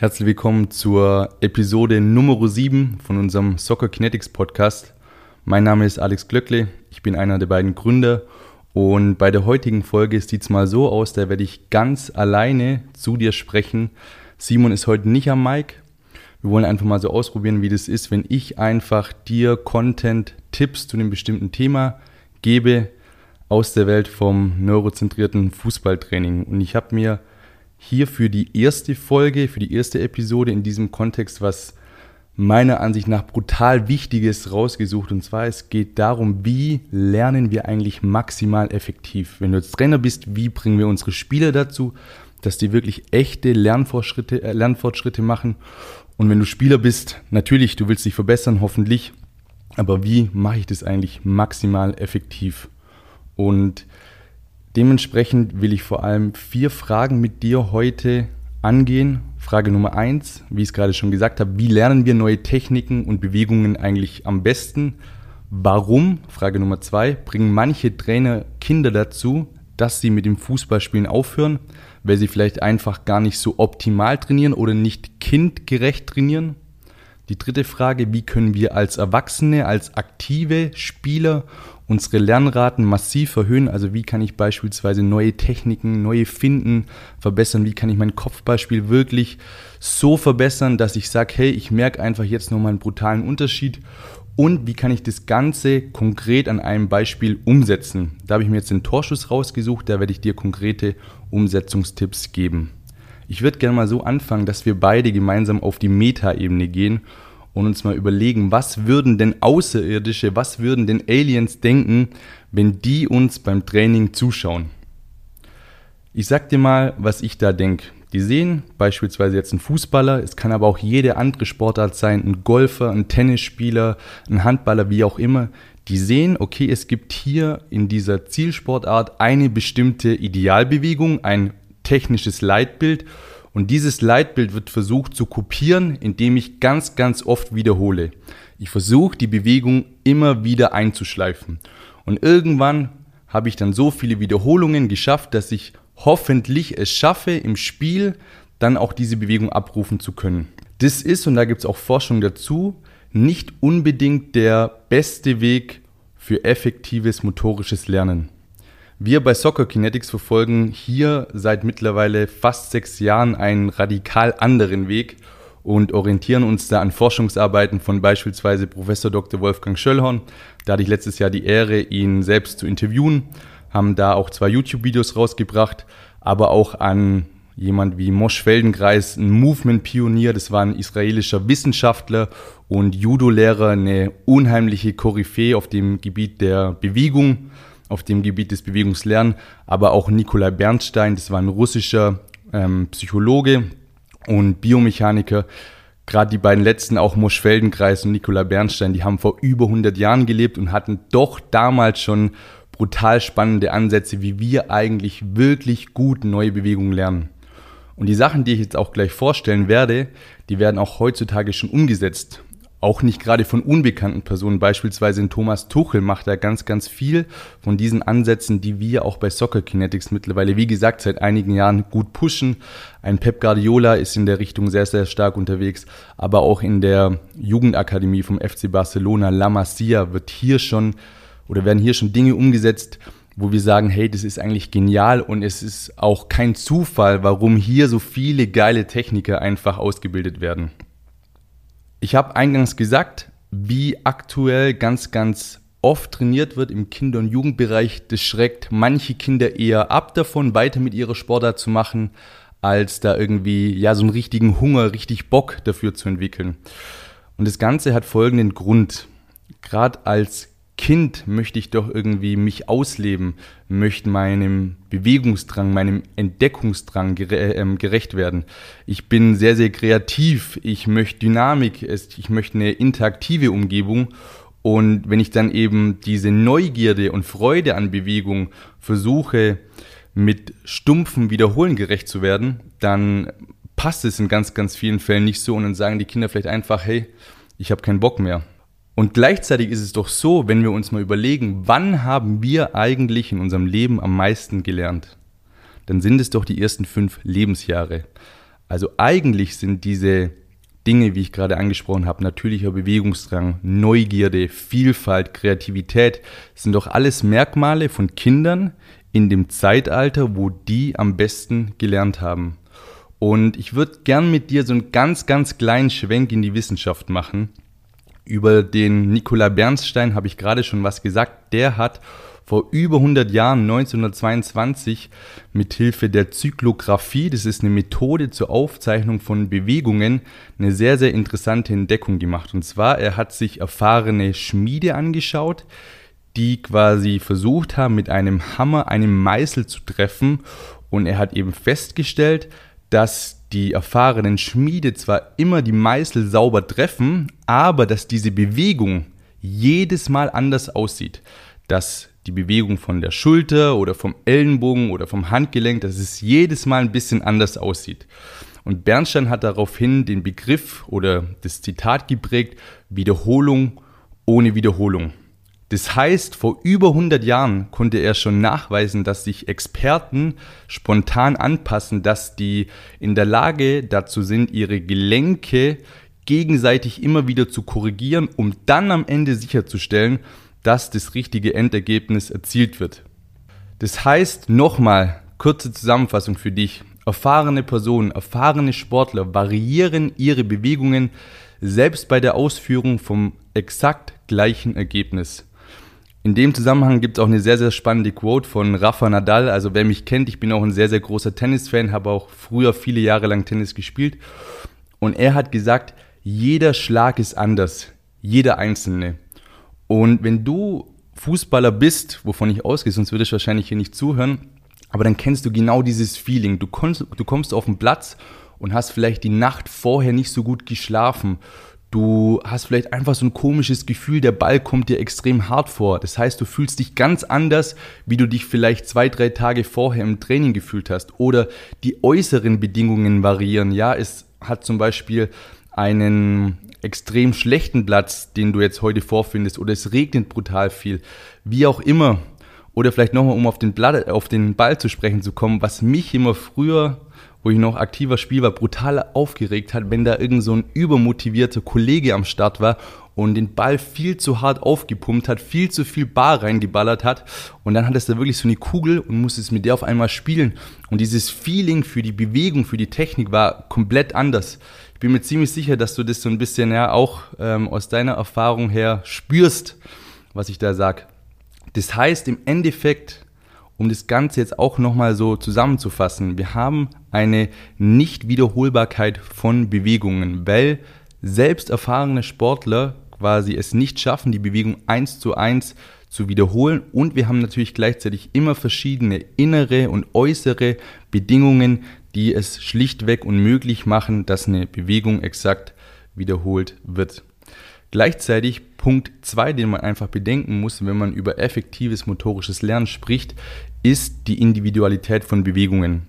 Herzlich willkommen zur Episode Nummer 7 von unserem Soccer Kinetics Podcast. Mein Name ist Alex Glöckle, ich bin einer der beiden Gründer und bei der heutigen Folge sieht es mal so aus, da werde ich ganz alleine zu dir sprechen. Simon ist heute nicht am Mic. Wir wollen einfach mal so ausprobieren, wie das ist, wenn ich einfach dir Content, Tipps zu einem bestimmten Thema gebe aus der Welt vom neurozentrierten Fußballtraining. Und ich habe mir hier für die erste Folge, für die erste Episode in diesem Kontext was meiner Ansicht nach brutal Wichtiges rausgesucht. Und zwar, es geht darum, wie lernen wir eigentlich maximal effektiv. Wenn du jetzt Trainer bist, wie bringen wir unsere Spieler dazu, dass die wirklich echte Lernfortschritte, äh, Lernfortschritte machen. Und wenn du Spieler bist, natürlich, du willst dich verbessern, hoffentlich. Aber wie mache ich das eigentlich maximal effektiv? Und Dementsprechend will ich vor allem vier Fragen mit dir heute angehen. Frage Nummer eins, wie ich es gerade schon gesagt habe, wie lernen wir neue Techniken und Bewegungen eigentlich am besten? Warum? Frage Nummer zwei, bringen manche Trainer Kinder dazu, dass sie mit dem Fußballspielen aufhören, weil sie vielleicht einfach gar nicht so optimal trainieren oder nicht kindgerecht trainieren? Die dritte Frage, wie können wir als Erwachsene, als aktive Spieler unsere Lernraten massiv erhöhen. Also wie kann ich beispielsweise neue Techniken, neue Finden verbessern? Wie kann ich mein Kopfballspiel wirklich so verbessern, dass ich sage, hey, ich merke einfach jetzt nochmal einen brutalen Unterschied. Und wie kann ich das Ganze konkret an einem Beispiel umsetzen? Da habe ich mir jetzt den Torschuss rausgesucht, da werde ich dir konkrete Umsetzungstipps geben. Ich würde gerne mal so anfangen, dass wir beide gemeinsam auf die Metaebene gehen und uns mal überlegen, was würden denn Außerirdische, was würden denn Aliens denken, wenn die uns beim Training zuschauen. Ich sag dir mal, was ich da denke. Die sehen beispielsweise jetzt einen Fußballer, es kann aber auch jede andere Sportart sein, ein Golfer, ein Tennisspieler, ein Handballer, wie auch immer. Die sehen, okay, es gibt hier in dieser Zielsportart eine bestimmte Idealbewegung, ein technisches Leitbild und dieses Leitbild wird versucht zu kopieren, indem ich ganz, ganz oft wiederhole. Ich versuche die Bewegung immer wieder einzuschleifen. Und irgendwann habe ich dann so viele Wiederholungen geschafft, dass ich hoffentlich es schaffe, im Spiel dann auch diese Bewegung abrufen zu können. Das ist, und da gibt es auch Forschung dazu, nicht unbedingt der beste Weg für effektives motorisches Lernen. Wir bei Soccer Kinetics verfolgen hier seit mittlerweile fast sechs Jahren einen radikal anderen Weg und orientieren uns da an Forschungsarbeiten von beispielsweise Professor Dr. Wolfgang Schöllhorn. Da hatte ich letztes Jahr die Ehre, ihn selbst zu interviewen, haben da auch zwei YouTube-Videos rausgebracht, aber auch an jemand wie Mosch Feldenkreis, ein Movement-Pionier, das war ein israelischer Wissenschaftler und Judo-Lehrer, eine unheimliche Koryphäe auf dem Gebiet der Bewegung auf dem Gebiet des Bewegungslernens, aber auch Nikolai Bernstein, das war ein russischer ähm, Psychologe und Biomechaniker. Gerade die beiden letzten, auch Mosch Feldenkreis und Nikolai Bernstein, die haben vor über 100 Jahren gelebt und hatten doch damals schon brutal spannende Ansätze, wie wir eigentlich wirklich gut neue Bewegungen lernen. Und die Sachen, die ich jetzt auch gleich vorstellen werde, die werden auch heutzutage schon umgesetzt auch nicht gerade von unbekannten Personen. Beispielsweise in Thomas Tuchel macht er ganz, ganz viel von diesen Ansätzen, die wir auch bei Soccer Kinetics mittlerweile, wie gesagt, seit einigen Jahren gut pushen. Ein Pep Guardiola ist in der Richtung sehr, sehr stark unterwegs, aber auch in der Jugendakademie vom FC Barcelona, La Masia, wird hier schon oder werden hier schon Dinge umgesetzt, wo wir sagen, hey, das ist eigentlich genial und es ist auch kein Zufall, warum hier so viele geile Techniker einfach ausgebildet werden. Ich habe eingangs gesagt, wie aktuell ganz, ganz oft trainiert wird im Kinder- und Jugendbereich. Das schreckt manche Kinder eher ab davon, weiter mit ihrer Sportart zu machen, als da irgendwie ja so einen richtigen Hunger, richtig Bock dafür zu entwickeln. Und das Ganze hat folgenden Grund. Gerade als Kind möchte ich doch irgendwie mich ausleben, möchte meinem Bewegungsdrang, meinem Entdeckungsdrang ähm, gerecht werden. Ich bin sehr, sehr kreativ, ich möchte Dynamik, ich möchte eine interaktive Umgebung und wenn ich dann eben diese Neugierde und Freude an Bewegung versuche, mit stumpfen Wiederholen gerecht zu werden, dann passt es in ganz, ganz vielen Fällen nicht so und dann sagen die Kinder vielleicht einfach, hey, ich habe keinen Bock mehr. Und gleichzeitig ist es doch so, wenn wir uns mal überlegen, wann haben wir eigentlich in unserem Leben am meisten gelernt? Dann sind es doch die ersten fünf Lebensjahre. Also eigentlich sind diese Dinge, wie ich gerade angesprochen habe, natürlicher Bewegungsdrang, Neugierde, Vielfalt, Kreativität, sind doch alles Merkmale von Kindern in dem Zeitalter, wo die am besten gelernt haben. Und ich würde gern mit dir so einen ganz, ganz kleinen Schwenk in die Wissenschaft machen. Über den Nikola Bernstein habe ich gerade schon was gesagt. Der hat vor über 100 Jahren, 1922, mit Hilfe der Zyklographie, das ist eine Methode zur Aufzeichnung von Bewegungen, eine sehr, sehr interessante Entdeckung gemacht. Und zwar, er hat sich erfahrene Schmiede angeschaut, die quasi versucht haben, mit einem Hammer einen Meißel zu treffen. Und er hat eben festgestellt, dass die erfahrenen Schmiede zwar immer die Meißel sauber treffen, aber dass diese Bewegung jedes Mal anders aussieht. Dass die Bewegung von der Schulter oder vom Ellenbogen oder vom Handgelenk, dass es jedes Mal ein bisschen anders aussieht. Und Bernstein hat daraufhin den Begriff oder das Zitat geprägt, Wiederholung ohne Wiederholung. Das heißt, vor über 100 Jahren konnte er schon nachweisen, dass sich Experten spontan anpassen, dass die in der Lage dazu sind, ihre Gelenke gegenseitig immer wieder zu korrigieren, um dann am Ende sicherzustellen, dass das richtige Endergebnis erzielt wird. Das heißt, nochmal, kurze Zusammenfassung für dich. Erfahrene Personen, erfahrene Sportler variieren ihre Bewegungen selbst bei der Ausführung vom exakt gleichen Ergebnis. In dem Zusammenhang gibt es auch eine sehr, sehr spannende Quote von Rafa Nadal. Also wer mich kennt, ich bin auch ein sehr, sehr großer Tennisfan, habe auch früher viele Jahre lang Tennis gespielt. Und er hat gesagt, jeder Schlag ist anders, jeder einzelne. Und wenn du Fußballer bist, wovon ich ausgehe, sonst würde ich wahrscheinlich hier nicht zuhören, aber dann kennst du genau dieses Feeling. Du kommst, du kommst auf den Platz und hast vielleicht die Nacht vorher nicht so gut geschlafen Du hast vielleicht einfach so ein komisches Gefühl, der Ball kommt dir extrem hart vor. Das heißt, du fühlst dich ganz anders, wie du dich vielleicht zwei, drei Tage vorher im Training gefühlt hast. Oder die äußeren Bedingungen variieren. Ja, es hat zum Beispiel einen extrem schlechten Platz, den du jetzt heute vorfindest, oder es regnet brutal viel. Wie auch immer. Oder vielleicht nochmal, um auf den, Blatt, auf den Ball zu sprechen zu kommen, was mich immer früher wo ich noch aktiver Spiel war, brutal aufgeregt hat, wenn da irgend so ein übermotivierter Kollege am Start war und den Ball viel zu hart aufgepumpt hat, viel zu viel Bar reingeballert hat und dann hat es da wirklich so eine Kugel und musste es mit der auf einmal spielen und dieses Feeling für die Bewegung, für die Technik war komplett anders. Ich bin mir ziemlich sicher, dass du das so ein bisschen ja auch ähm, aus deiner Erfahrung her spürst, was ich da sag. Das heißt im Endeffekt um das Ganze jetzt auch nochmal so zusammenzufassen, wir haben eine Nichtwiederholbarkeit von Bewegungen, weil selbst erfahrene Sportler quasi es nicht schaffen, die Bewegung eins zu eins zu wiederholen und wir haben natürlich gleichzeitig immer verschiedene innere und äußere Bedingungen, die es schlichtweg unmöglich machen, dass eine Bewegung exakt wiederholt wird. Gleichzeitig Punkt 2, den man einfach bedenken muss, wenn man über effektives motorisches Lernen spricht, ist die Individualität von Bewegungen.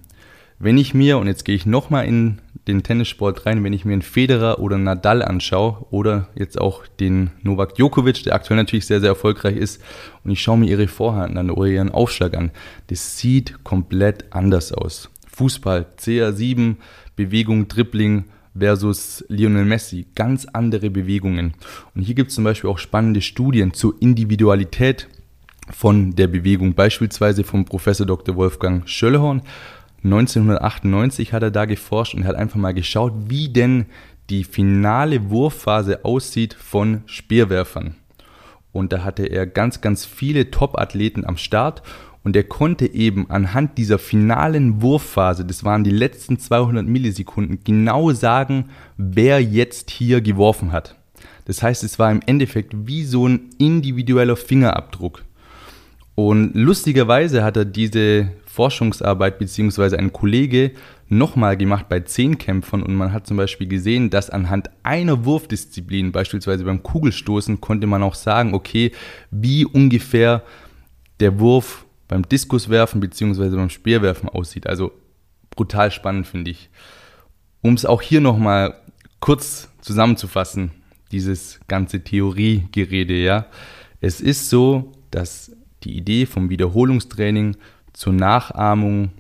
Wenn ich mir, und jetzt gehe ich nochmal in den Tennissport rein, wenn ich mir einen Federer oder einen Nadal anschaue oder jetzt auch den Novak Djokovic, der aktuell natürlich sehr, sehr erfolgreich ist, und ich schaue mir ihre Vorhand an oder ihren Aufschlag an, das sieht komplett anders aus. Fußball, CR7, Bewegung, Dribbling, versus Lionel Messi. Ganz andere Bewegungen. Und hier gibt es zum Beispiel auch spannende Studien zur Individualität von der Bewegung, beispielsweise vom Professor Dr. Wolfgang Schöllhorn. 1998 hat er da geforscht und hat einfach mal geschaut, wie denn die finale Wurfphase aussieht von Speerwerfern. Und da hatte er ganz, ganz viele Top-Athleten am Start und er konnte eben anhand dieser finalen Wurfphase, das waren die letzten 200 Millisekunden, genau sagen, wer jetzt hier geworfen hat. Das heißt, es war im Endeffekt wie so ein individueller Fingerabdruck. Und lustigerweise hat er diese Forschungsarbeit beziehungsweise ein Kollege nochmal gemacht bei Zehnkämpfern und man hat zum Beispiel gesehen, dass anhand einer Wurfdisziplin, beispielsweise beim Kugelstoßen, konnte man auch sagen, okay, wie ungefähr der Wurf beim Diskuswerfen bzw. beim Speerwerfen aussieht. Also brutal spannend finde ich. Um es auch hier nochmal kurz zusammenzufassen, dieses ganze Theoriegerede, ja. Es ist so, dass die Idee vom Wiederholungstraining zur Nachahmung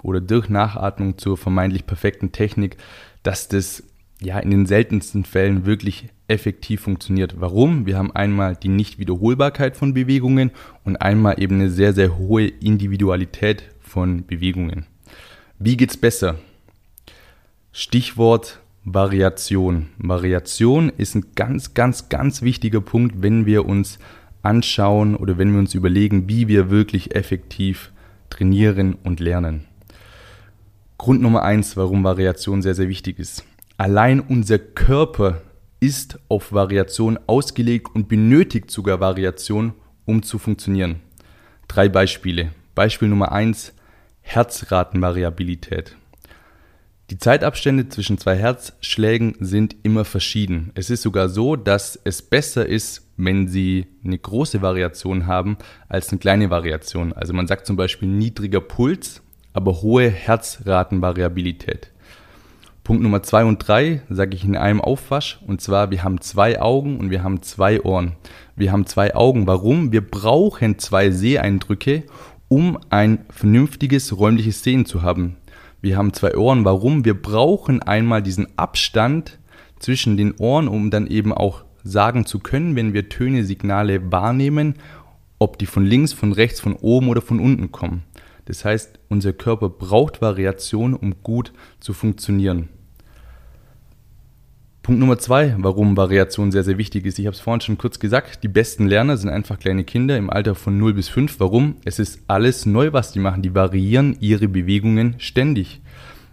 oder durch Nachatmung zur vermeintlich perfekten Technik, dass das ja in den seltensten Fällen wirklich effektiv funktioniert. Warum? Wir haben einmal die Nichtwiederholbarkeit von Bewegungen und einmal eben eine sehr, sehr hohe Individualität von Bewegungen. Wie geht's besser? Stichwort Variation. Variation ist ein ganz, ganz, ganz wichtiger Punkt, wenn wir uns anschauen oder wenn wir uns überlegen, wie wir wirklich effektiv trainieren und lernen. Grund Nummer eins, warum Variation sehr, sehr wichtig ist. Allein unser Körper ist auf Variation ausgelegt und benötigt sogar Variation, um zu funktionieren. Drei Beispiele. Beispiel Nummer eins: Herzratenvariabilität. Die Zeitabstände zwischen zwei Herzschlägen sind immer verschieden. Es ist sogar so, dass es besser ist, wenn sie eine große Variation haben, als eine kleine Variation. Also man sagt zum Beispiel niedriger Puls, aber hohe Herzratenvariabilität. Punkt Nummer zwei und drei sage ich in einem Aufwasch. Und zwar, wir haben zwei Augen und wir haben zwei Ohren. Wir haben zwei Augen. Warum? Wir brauchen zwei Seheindrücke, um ein vernünftiges räumliches Sehen zu haben. Wir haben zwei Ohren. Warum? Wir brauchen einmal diesen Abstand zwischen den Ohren, um dann eben auch sagen zu können, wenn wir Töne, Signale wahrnehmen, ob die von links, von rechts, von oben oder von unten kommen. Das heißt, unser Körper braucht Variation, um gut zu funktionieren. Punkt Nummer zwei, warum Variation sehr, sehr wichtig ist. Ich habe es vorhin schon kurz gesagt, die besten Lerner sind einfach kleine Kinder im Alter von 0 bis 5. Warum? Es ist alles neu, was die machen. Die variieren ihre Bewegungen ständig.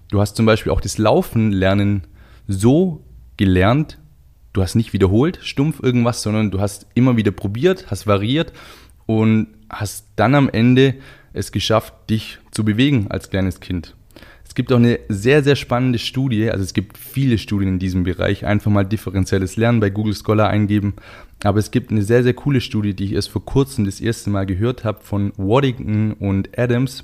Du hast zum Beispiel auch das Laufen lernen so gelernt, du hast nicht wiederholt, stumpf irgendwas, sondern du hast immer wieder probiert, hast variiert und hast dann am Ende es geschafft, dich zu bewegen als kleines Kind. Es gibt auch eine sehr, sehr spannende Studie, also es gibt viele Studien in diesem Bereich, einfach mal differenzielles Lernen bei Google Scholar eingeben. Aber es gibt eine sehr, sehr coole Studie, die ich erst vor kurzem das erste Mal gehört habe von Waddington und Adams.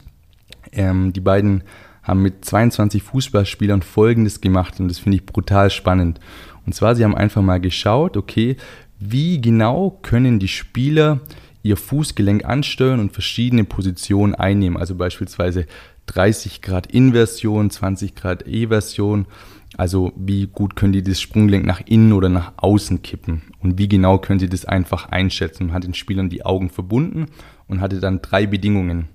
Ähm, die beiden haben mit 22 Fußballspielern Folgendes gemacht und das finde ich brutal spannend. Und zwar, sie haben einfach mal geschaut, okay, wie genau können die Spieler ihr Fußgelenk ansteuern und verschiedene Positionen einnehmen. Also beispielsweise 30 Grad Inversion, 20 Grad Eversion. Also wie gut können die das Sprunggelenk nach innen oder nach außen kippen und wie genau können sie das einfach einschätzen. Man hat den Spielern die Augen verbunden und hatte dann drei Bedingungen.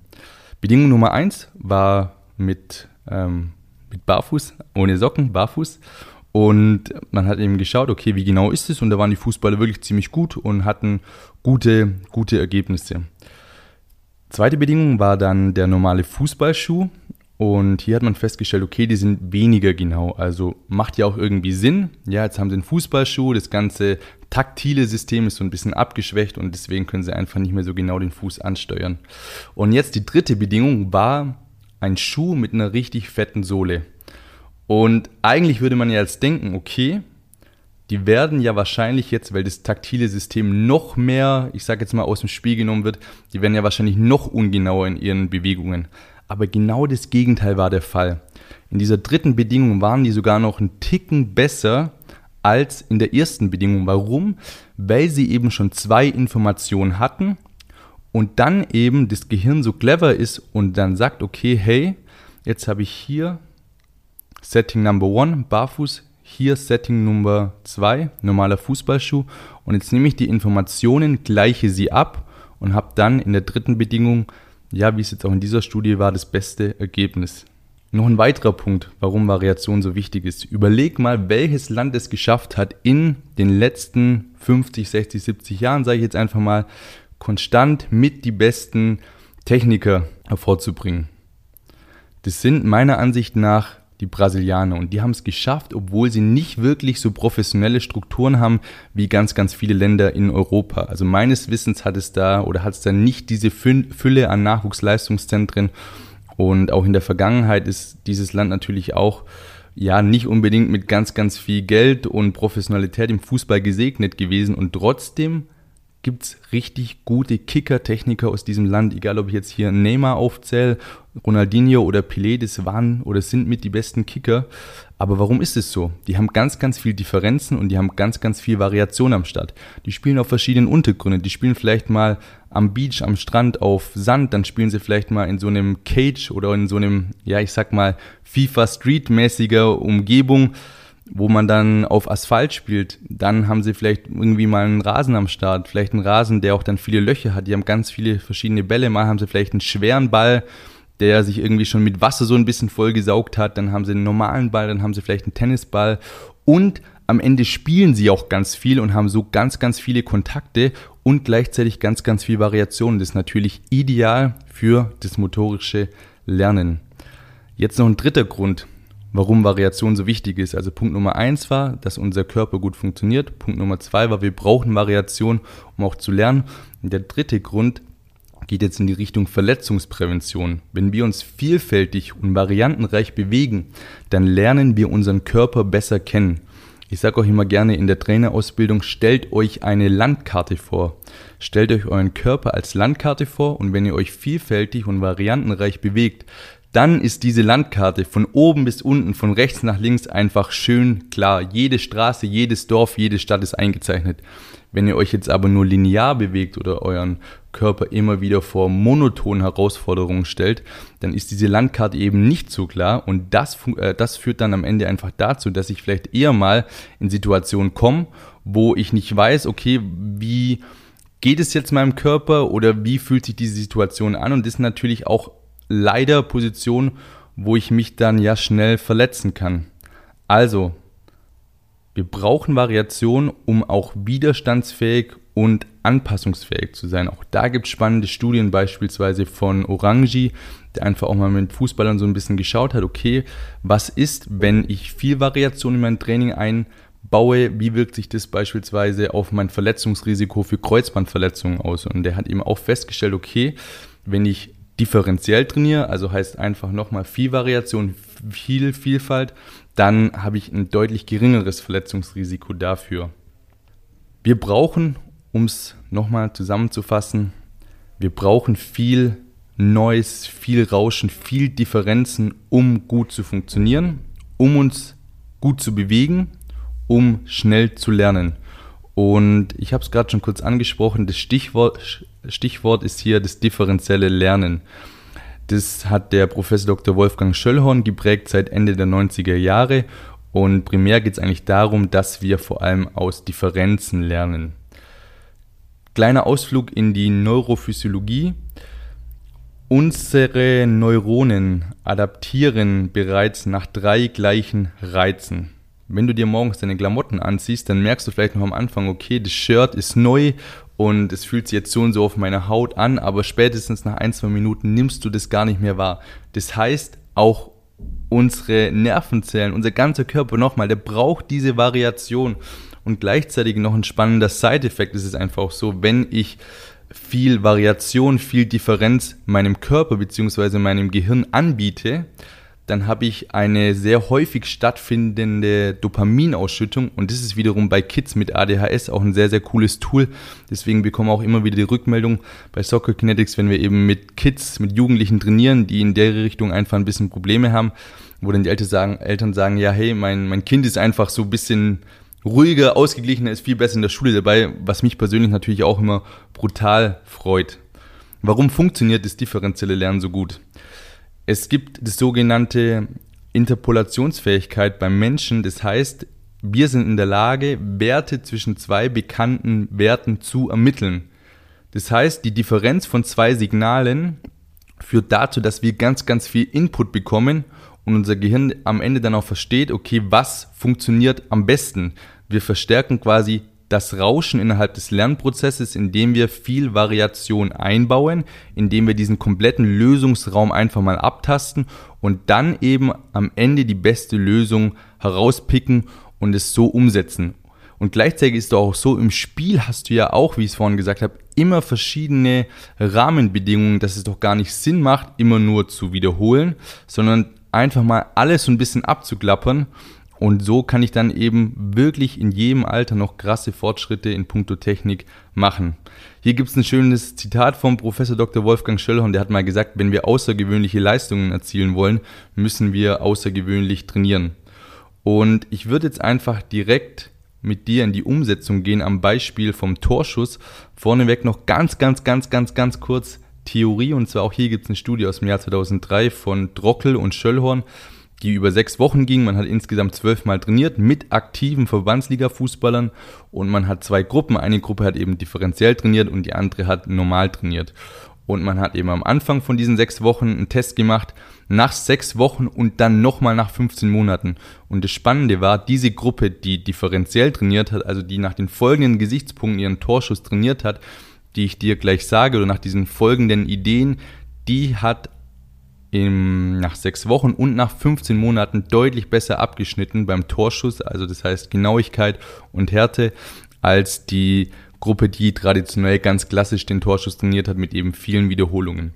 Bedingung Nummer eins war mit, ähm, mit Barfuß, ohne Socken, Barfuß. Und man hat eben geschaut, okay, wie genau ist es? Und da waren die Fußballer wirklich ziemlich gut und hatten gute, gute Ergebnisse. Zweite Bedingung war dann der normale Fußballschuh. Und hier hat man festgestellt, okay, die sind weniger genau. Also macht ja auch irgendwie Sinn. Ja, jetzt haben sie einen Fußballschuh, das ganze taktile System ist so ein bisschen abgeschwächt und deswegen können sie einfach nicht mehr so genau den Fuß ansteuern. Und jetzt die dritte Bedingung war ein Schuh mit einer richtig fetten Sohle. Und eigentlich würde man ja jetzt denken, okay, die werden ja wahrscheinlich jetzt, weil das taktile System noch mehr, ich sage jetzt mal, aus dem Spiel genommen wird, die werden ja wahrscheinlich noch ungenauer in ihren Bewegungen. Aber genau das Gegenteil war der Fall. In dieser dritten Bedingung waren die sogar noch einen Ticken besser als in der ersten Bedingung. Warum? Weil sie eben schon zwei Informationen hatten und dann eben das Gehirn so clever ist und dann sagt, okay, hey, jetzt habe ich hier Setting Number One, barfuß, hier Setting Nummer 2, normaler Fußballschuh. Und jetzt nehme ich die Informationen, gleiche sie ab und habe dann in der dritten Bedingung, ja, wie es jetzt auch in dieser Studie war, das beste Ergebnis. Noch ein weiterer Punkt, warum Variation so wichtig ist. Überleg mal, welches Land es geschafft hat, in den letzten 50, 60, 70 Jahren, sage ich jetzt einfach mal, konstant mit die besten Techniker hervorzubringen. Das sind meiner Ansicht nach die Brasilianer. Und die haben es geschafft, obwohl sie nicht wirklich so professionelle Strukturen haben wie ganz, ganz viele Länder in Europa. Also meines Wissens hat es da oder hat es da nicht diese Fülle an Nachwuchsleistungszentren. Und auch in der Vergangenheit ist dieses Land natürlich auch ja nicht unbedingt mit ganz, ganz viel Geld und Professionalität im Fußball gesegnet gewesen. Und trotzdem gibt es richtig gute Kicker-Techniker aus diesem Land, egal ob ich jetzt hier Neymar aufzähle, Ronaldinho oder Pelé, das waren oder sind mit die besten Kicker. Aber warum ist es so? Die haben ganz, ganz viel Differenzen und die haben ganz, ganz viel Variation am Start. Die spielen auf verschiedenen Untergründen. Die spielen vielleicht mal am Beach, am Strand, auf Sand, dann spielen sie vielleicht mal in so einem Cage oder in so einem, ja, ich sag mal, FIFA Street-mäßiger Umgebung, wo man dann auf Asphalt spielt. Dann haben sie vielleicht irgendwie mal einen Rasen am Start, vielleicht einen Rasen, der auch dann viele Löcher hat. Die haben ganz viele verschiedene Bälle. Mal haben sie vielleicht einen schweren Ball, der sich irgendwie schon mit Wasser so ein bisschen vollgesaugt hat. Dann haben sie einen normalen Ball, dann haben sie vielleicht einen Tennisball und am Ende spielen sie auch ganz viel und haben so ganz, ganz viele Kontakte und gleichzeitig ganz, ganz viel Variation. Das ist natürlich ideal für das motorische Lernen. Jetzt noch ein dritter Grund, warum Variation so wichtig ist. Also Punkt Nummer eins war, dass unser Körper gut funktioniert. Punkt Nummer zwei war, wir brauchen Variation, um auch zu lernen. Und der dritte Grund geht jetzt in die Richtung Verletzungsprävention. Wenn wir uns vielfältig und variantenreich bewegen, dann lernen wir unseren Körper besser kennen. Ich sage euch immer gerne in der Trainerausbildung, stellt euch eine Landkarte vor. Stellt euch euren Körper als Landkarte vor und wenn ihr euch vielfältig und variantenreich bewegt, dann ist diese Landkarte von oben bis unten, von rechts nach links einfach schön klar. Jede Straße, jedes Dorf, jede Stadt ist eingezeichnet. Wenn ihr euch jetzt aber nur linear bewegt oder euren Körper immer wieder vor monotonen Herausforderungen stellt, dann ist diese Landkarte eben nicht so klar und das, äh, das führt dann am Ende einfach dazu, dass ich vielleicht eher mal in Situationen komme, wo ich nicht weiß, okay, wie geht es jetzt meinem Körper oder wie fühlt sich diese Situation an und das ist natürlich auch leider Position, wo ich mich dann ja schnell verletzen kann. Also, wir brauchen Variation, um auch widerstandsfähig und anpassungsfähig zu sein. Auch da gibt es spannende Studien, beispielsweise von Orangi, der einfach auch mal mit Fußballern so ein bisschen geschaut hat, okay, was ist, wenn ich viel Variation in mein Training einbaue, wie wirkt sich das beispielsweise auf mein Verletzungsrisiko für Kreuzbandverletzungen aus? Und der hat eben auch festgestellt, okay, wenn ich differenziell trainiere, also heißt einfach nochmal viel Variation, viel Vielfalt, dann habe ich ein deutlich geringeres Verletzungsrisiko dafür. Wir brauchen, um es nochmal zusammenzufassen, wir brauchen viel Neues, viel Rauschen, viel Differenzen, um gut zu funktionieren, um uns gut zu bewegen, um schnell zu lernen. Und ich habe es gerade schon kurz angesprochen, das Stichwort, Stichwort ist hier das differenzielle Lernen. Das hat der Professor Dr. Wolfgang Schöllhorn geprägt seit Ende der 90er Jahre und primär geht es eigentlich darum, dass wir vor allem aus Differenzen lernen. Kleiner Ausflug in die Neurophysiologie. Unsere Neuronen adaptieren bereits nach drei gleichen Reizen. Wenn du dir morgens deine Klamotten anziehst, dann merkst du vielleicht noch am Anfang, okay, das Shirt ist neu und es fühlt sich jetzt so und so auf meiner Haut an, aber spätestens nach ein, zwei Minuten nimmst du das gar nicht mehr wahr. Das heißt, auch unsere Nervenzellen, unser ganzer Körper nochmal, der braucht diese Variation. Und gleichzeitig noch ein spannender Side-Effekt ist es einfach so, wenn ich viel Variation, viel Differenz meinem Körper bzw. meinem Gehirn anbiete, dann habe ich eine sehr häufig stattfindende Dopaminausschüttung und das ist wiederum bei Kids mit ADHS auch ein sehr, sehr cooles Tool. Deswegen bekommen wir auch immer wieder die Rückmeldung bei Soccer Kinetics, wenn wir eben mit Kids, mit Jugendlichen trainieren, die in der Richtung einfach ein bisschen Probleme haben, wo dann die Eltern sagen, Eltern sagen ja, hey, mein, mein Kind ist einfach so ein bisschen ruhiger, ausgeglichener, ist viel besser in der Schule dabei, was mich persönlich natürlich auch immer brutal freut. Warum funktioniert das differenzielle Lernen so gut? Es gibt die sogenannte Interpolationsfähigkeit beim Menschen. Das heißt, wir sind in der Lage, Werte zwischen zwei bekannten Werten zu ermitteln. Das heißt, die Differenz von zwei Signalen führt dazu, dass wir ganz, ganz viel Input bekommen und unser Gehirn am Ende dann auch versteht, okay, was funktioniert am besten. Wir verstärken quasi das Rauschen innerhalb des Lernprozesses, indem wir viel Variation einbauen, indem wir diesen kompletten Lösungsraum einfach mal abtasten und dann eben am Ende die beste Lösung herauspicken und es so umsetzen. Und gleichzeitig ist es auch so, im Spiel hast du ja auch, wie ich es vorhin gesagt habe, immer verschiedene Rahmenbedingungen, dass es doch gar nicht Sinn macht, immer nur zu wiederholen, sondern einfach mal alles so ein bisschen abzuklappern und so kann ich dann eben wirklich in jedem Alter noch krasse Fortschritte in puncto Technik machen. Hier gibt es ein schönes Zitat vom Professor Dr. Wolfgang Schöllhorn, der hat mal gesagt, wenn wir außergewöhnliche Leistungen erzielen wollen, müssen wir außergewöhnlich trainieren. Und ich würde jetzt einfach direkt mit dir in die Umsetzung gehen am Beispiel vom Torschuss. Vorneweg noch ganz, ganz, ganz, ganz, ganz kurz Theorie. Und zwar auch hier gibt es eine Studie aus dem Jahr 2003 von Drockel und Schöllhorn, die über sechs Wochen ging. Man hat insgesamt zwölfmal trainiert mit aktiven Verbandsliga-Fußballern und man hat zwei Gruppen. Eine Gruppe hat eben differenziell trainiert und die andere hat normal trainiert. Und man hat eben am Anfang von diesen sechs Wochen einen Test gemacht, nach sechs Wochen und dann nochmal nach 15 Monaten. Und das Spannende war, diese Gruppe, die differenziell trainiert hat, also die nach den folgenden Gesichtspunkten ihren Torschuss trainiert hat, die ich dir gleich sage, oder nach diesen folgenden Ideen, die hat im, nach sechs Wochen und nach 15 Monaten deutlich besser abgeschnitten beim Torschuss, also das heißt Genauigkeit und Härte, als die Gruppe, die traditionell ganz klassisch den Torschuss trainiert hat mit eben vielen Wiederholungen.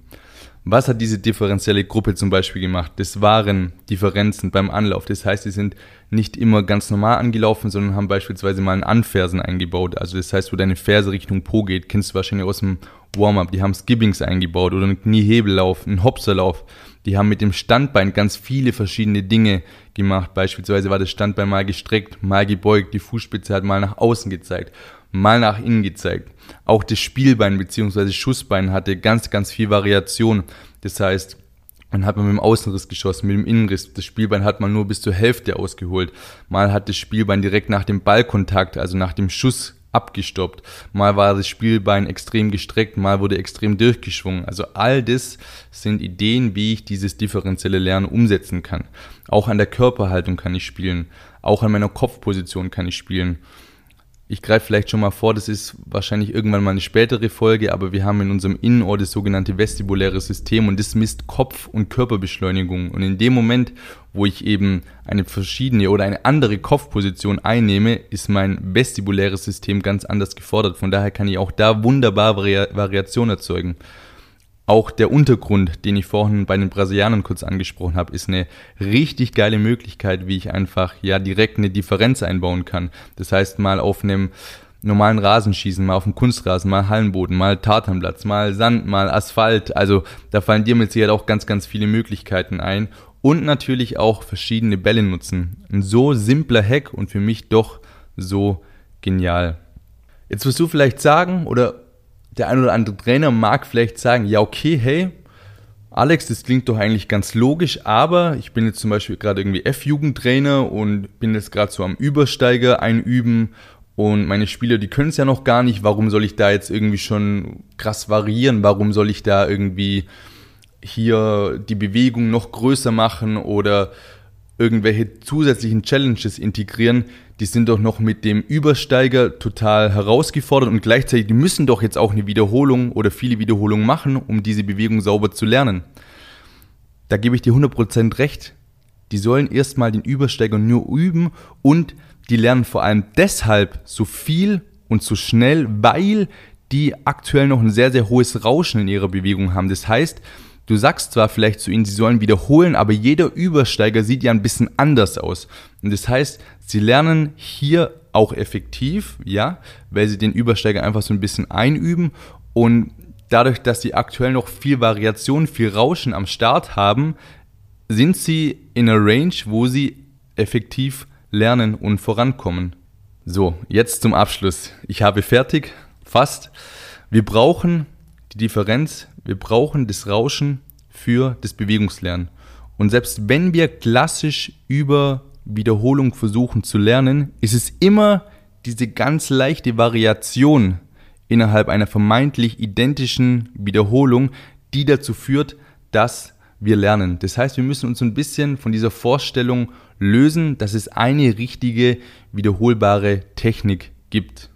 Was hat diese differenzielle Gruppe zum Beispiel gemacht? Das waren Differenzen beim Anlauf. Das heißt, sie sind nicht immer ganz normal angelaufen, sondern haben beispielsweise mal einen Anfersen eingebaut. Also das heißt, wo deine Ferse Richtung Po geht, kennst du wahrscheinlich aus dem Warm-up. Die haben Skibbings eingebaut oder einen Kniehebellauf, einen Hopserlauf. Die haben mit dem Standbein ganz viele verschiedene Dinge gemacht. Beispielsweise war das Standbein mal gestreckt, mal gebeugt, die Fußspitze hat mal nach außen gezeigt mal nach innen gezeigt. Auch das Spielbein bzw. Schussbein hatte ganz, ganz viel Variation. Das heißt, man hat man mit dem Außenriss geschossen, mit dem Innenriss. Das Spielbein hat man nur bis zur Hälfte ausgeholt. Mal hat das Spielbein direkt nach dem Ballkontakt, also nach dem Schuss abgestoppt. Mal war das Spielbein extrem gestreckt, mal wurde extrem durchgeschwungen. Also all das sind Ideen, wie ich dieses differenzielle Lernen umsetzen kann. Auch an der Körperhaltung kann ich spielen. Auch an meiner Kopfposition kann ich spielen ich greife vielleicht schon mal vor, das ist wahrscheinlich irgendwann mal eine spätere Folge, aber wir haben in unserem Innenohr das sogenannte vestibuläre System und das misst Kopf- und Körperbeschleunigung. Und in dem Moment, wo ich eben eine verschiedene oder eine andere Kopfposition einnehme, ist mein vestibuläres System ganz anders gefordert. Von daher kann ich auch da wunderbar Vari Variation erzeugen. Auch der Untergrund, den ich vorhin bei den Brasilianern kurz angesprochen habe, ist eine richtig geile Möglichkeit, wie ich einfach ja direkt eine Differenz einbauen kann. Das heißt, mal auf einem normalen Rasen schießen, mal auf dem Kunstrasen, mal Hallenboden, mal Tatanplatz, mal Sand, mal Asphalt. Also da fallen dir mit Sicherheit auch ganz, ganz viele Möglichkeiten ein. Und natürlich auch verschiedene Bälle nutzen. Ein so simpler Hack und für mich doch so genial. Jetzt wirst du vielleicht sagen, oder der ein oder andere Trainer mag vielleicht sagen, ja okay, hey, Alex, das klingt doch eigentlich ganz logisch, aber ich bin jetzt zum Beispiel gerade irgendwie F-Jugendtrainer und bin jetzt gerade so am Übersteiger einüben und meine Spieler, die können es ja noch gar nicht. Warum soll ich da jetzt irgendwie schon krass variieren? Warum soll ich da irgendwie hier die Bewegung noch größer machen oder irgendwelche zusätzlichen Challenges integrieren, die sind doch noch mit dem Übersteiger total herausgefordert und gleichzeitig, die müssen doch jetzt auch eine Wiederholung oder viele Wiederholungen machen, um diese Bewegung sauber zu lernen. Da gebe ich dir 100% recht. Die sollen erstmal den Übersteiger nur üben und die lernen vor allem deshalb so viel und so schnell, weil die aktuell noch ein sehr, sehr hohes Rauschen in ihrer Bewegung haben. Das heißt, Du sagst zwar vielleicht zu ihnen, sie sollen wiederholen, aber jeder Übersteiger sieht ja ein bisschen anders aus. Und das heißt, sie lernen hier auch effektiv, ja, weil sie den Übersteiger einfach so ein bisschen einüben und dadurch, dass sie aktuell noch viel Variation, viel Rauschen am Start haben, sind sie in einer Range, wo sie effektiv lernen und vorankommen. So, jetzt zum Abschluss. Ich habe fertig, fast. Wir brauchen die Differenz wir brauchen das Rauschen für das Bewegungslernen. Und selbst wenn wir klassisch über Wiederholung versuchen zu lernen, ist es immer diese ganz leichte Variation innerhalb einer vermeintlich identischen Wiederholung, die dazu führt, dass wir lernen. Das heißt, wir müssen uns ein bisschen von dieser Vorstellung lösen, dass es eine richtige, wiederholbare Technik gibt.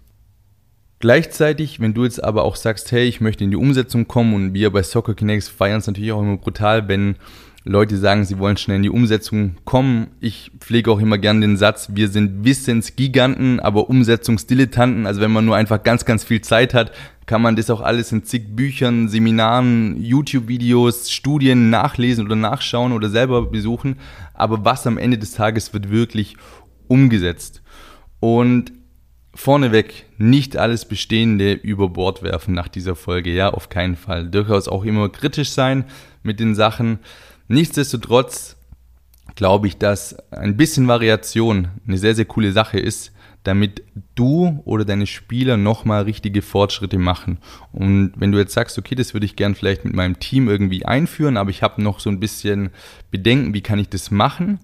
Gleichzeitig, wenn du jetzt aber auch sagst, hey, ich möchte in die Umsetzung kommen und wir bei Soccer Kinetics feiern es natürlich auch immer brutal, wenn Leute sagen, sie wollen schnell in die Umsetzung kommen. Ich pflege auch immer gern den Satz, wir sind Wissensgiganten, aber Umsetzungsdilettanten. Also wenn man nur einfach ganz, ganz viel Zeit hat, kann man das auch alles in zig Büchern, Seminaren, YouTube-Videos, Studien nachlesen oder nachschauen oder selber besuchen. Aber was am Ende des Tages wird wirklich umgesetzt? Und vorneweg nicht alles Bestehende über Bord werfen nach dieser Folge. Ja, auf keinen Fall. Durchaus auch immer kritisch sein mit den Sachen. Nichtsdestotrotz glaube ich, dass ein bisschen Variation eine sehr, sehr coole Sache ist, damit du oder deine Spieler nochmal richtige Fortschritte machen. Und wenn du jetzt sagst, okay, das würde ich gern vielleicht mit meinem Team irgendwie einführen, aber ich habe noch so ein bisschen Bedenken, wie kann ich das machen,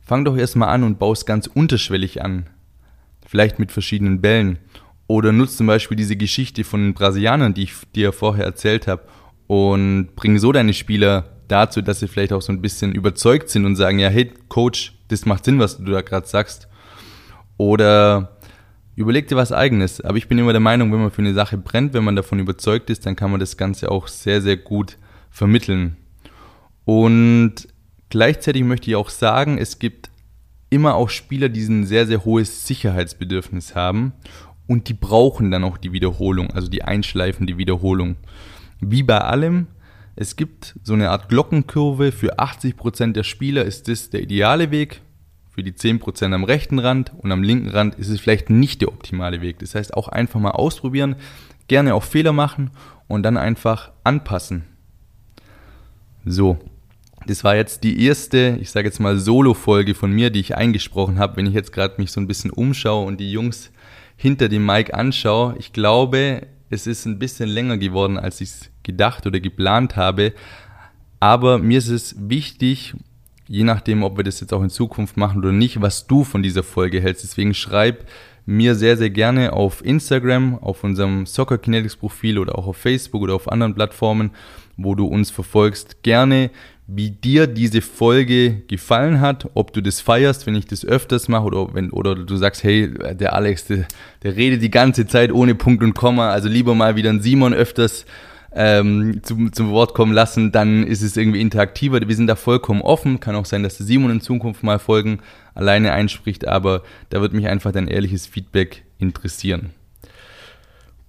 fang doch erstmal an und baust ganz unterschwellig an. Vielleicht mit verschiedenen Bällen. Oder nutzt zum Beispiel diese Geschichte von den Brasilianern, die ich dir vorher erzählt habe, und bring so deine Spieler dazu, dass sie vielleicht auch so ein bisschen überzeugt sind und sagen, ja, hey, Coach, das macht Sinn, was du da gerade sagst. Oder überleg dir was eigenes. Aber ich bin immer der Meinung, wenn man für eine Sache brennt, wenn man davon überzeugt ist, dann kann man das Ganze auch sehr, sehr gut vermitteln. Und gleichzeitig möchte ich auch sagen, es gibt immer auch Spieler, die ein sehr, sehr hohes Sicherheitsbedürfnis haben und die brauchen dann auch die Wiederholung, also die einschleifende Wiederholung. Wie bei allem, es gibt so eine Art Glockenkurve. Für 80% der Spieler ist das der ideale Weg für die 10% am rechten Rand und am linken Rand ist es vielleicht nicht der optimale Weg. Das heißt, auch einfach mal ausprobieren, gerne auch Fehler machen und dann einfach anpassen. So, das war jetzt die erste, ich sage jetzt mal Solo-Folge von mir, die ich eingesprochen habe. Wenn ich jetzt gerade mich so ein bisschen umschaue und die Jungs hinter dem Mic anschaue, ich glaube, es ist ein bisschen länger geworden, als ich es gedacht oder geplant habe. Aber mir ist es wichtig, je nachdem, ob wir das jetzt auch in Zukunft machen oder nicht, was du von dieser Folge hältst. Deswegen schreib mir sehr, sehr gerne auf Instagram, auf unserem Soccer Kinetics Profil oder auch auf Facebook oder auf anderen Plattformen, wo du uns verfolgst, gerne, wie dir diese Folge gefallen hat, ob du das feierst, wenn ich das öfters mache oder wenn oder du sagst, hey, der Alex, der, der redet die ganze Zeit ohne Punkt und Komma, also lieber mal wieder ein Simon öfters ähm, zum, zum Wort kommen lassen, dann ist es irgendwie interaktiver. Wir sind da vollkommen offen. Kann auch sein, dass der Simon in Zukunft mal Folgen alleine einspricht, aber da wird mich einfach dein ehrliches Feedback interessieren.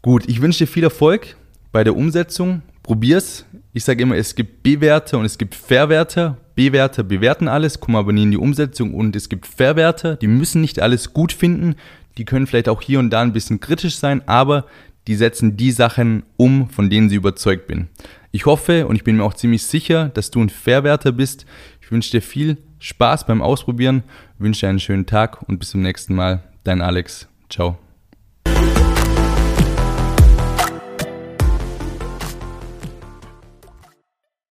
Gut, ich wünsche dir viel Erfolg bei der Umsetzung. Probier's. Ich sage immer, es gibt B-Werte und es gibt Verwerter. B-Werte bewerten alles, kommen aber nie in die Umsetzung und es gibt Verwerter, die müssen nicht alles gut finden, die können vielleicht auch hier und da ein bisschen kritisch sein, aber die setzen die Sachen um, von denen sie überzeugt bin. Ich hoffe und ich bin mir auch ziemlich sicher, dass du ein Verwerter bist. Ich wünsche dir viel Spaß beim Ausprobieren, wünsche einen schönen Tag und bis zum nächsten Mal. Dein Alex. Ciao.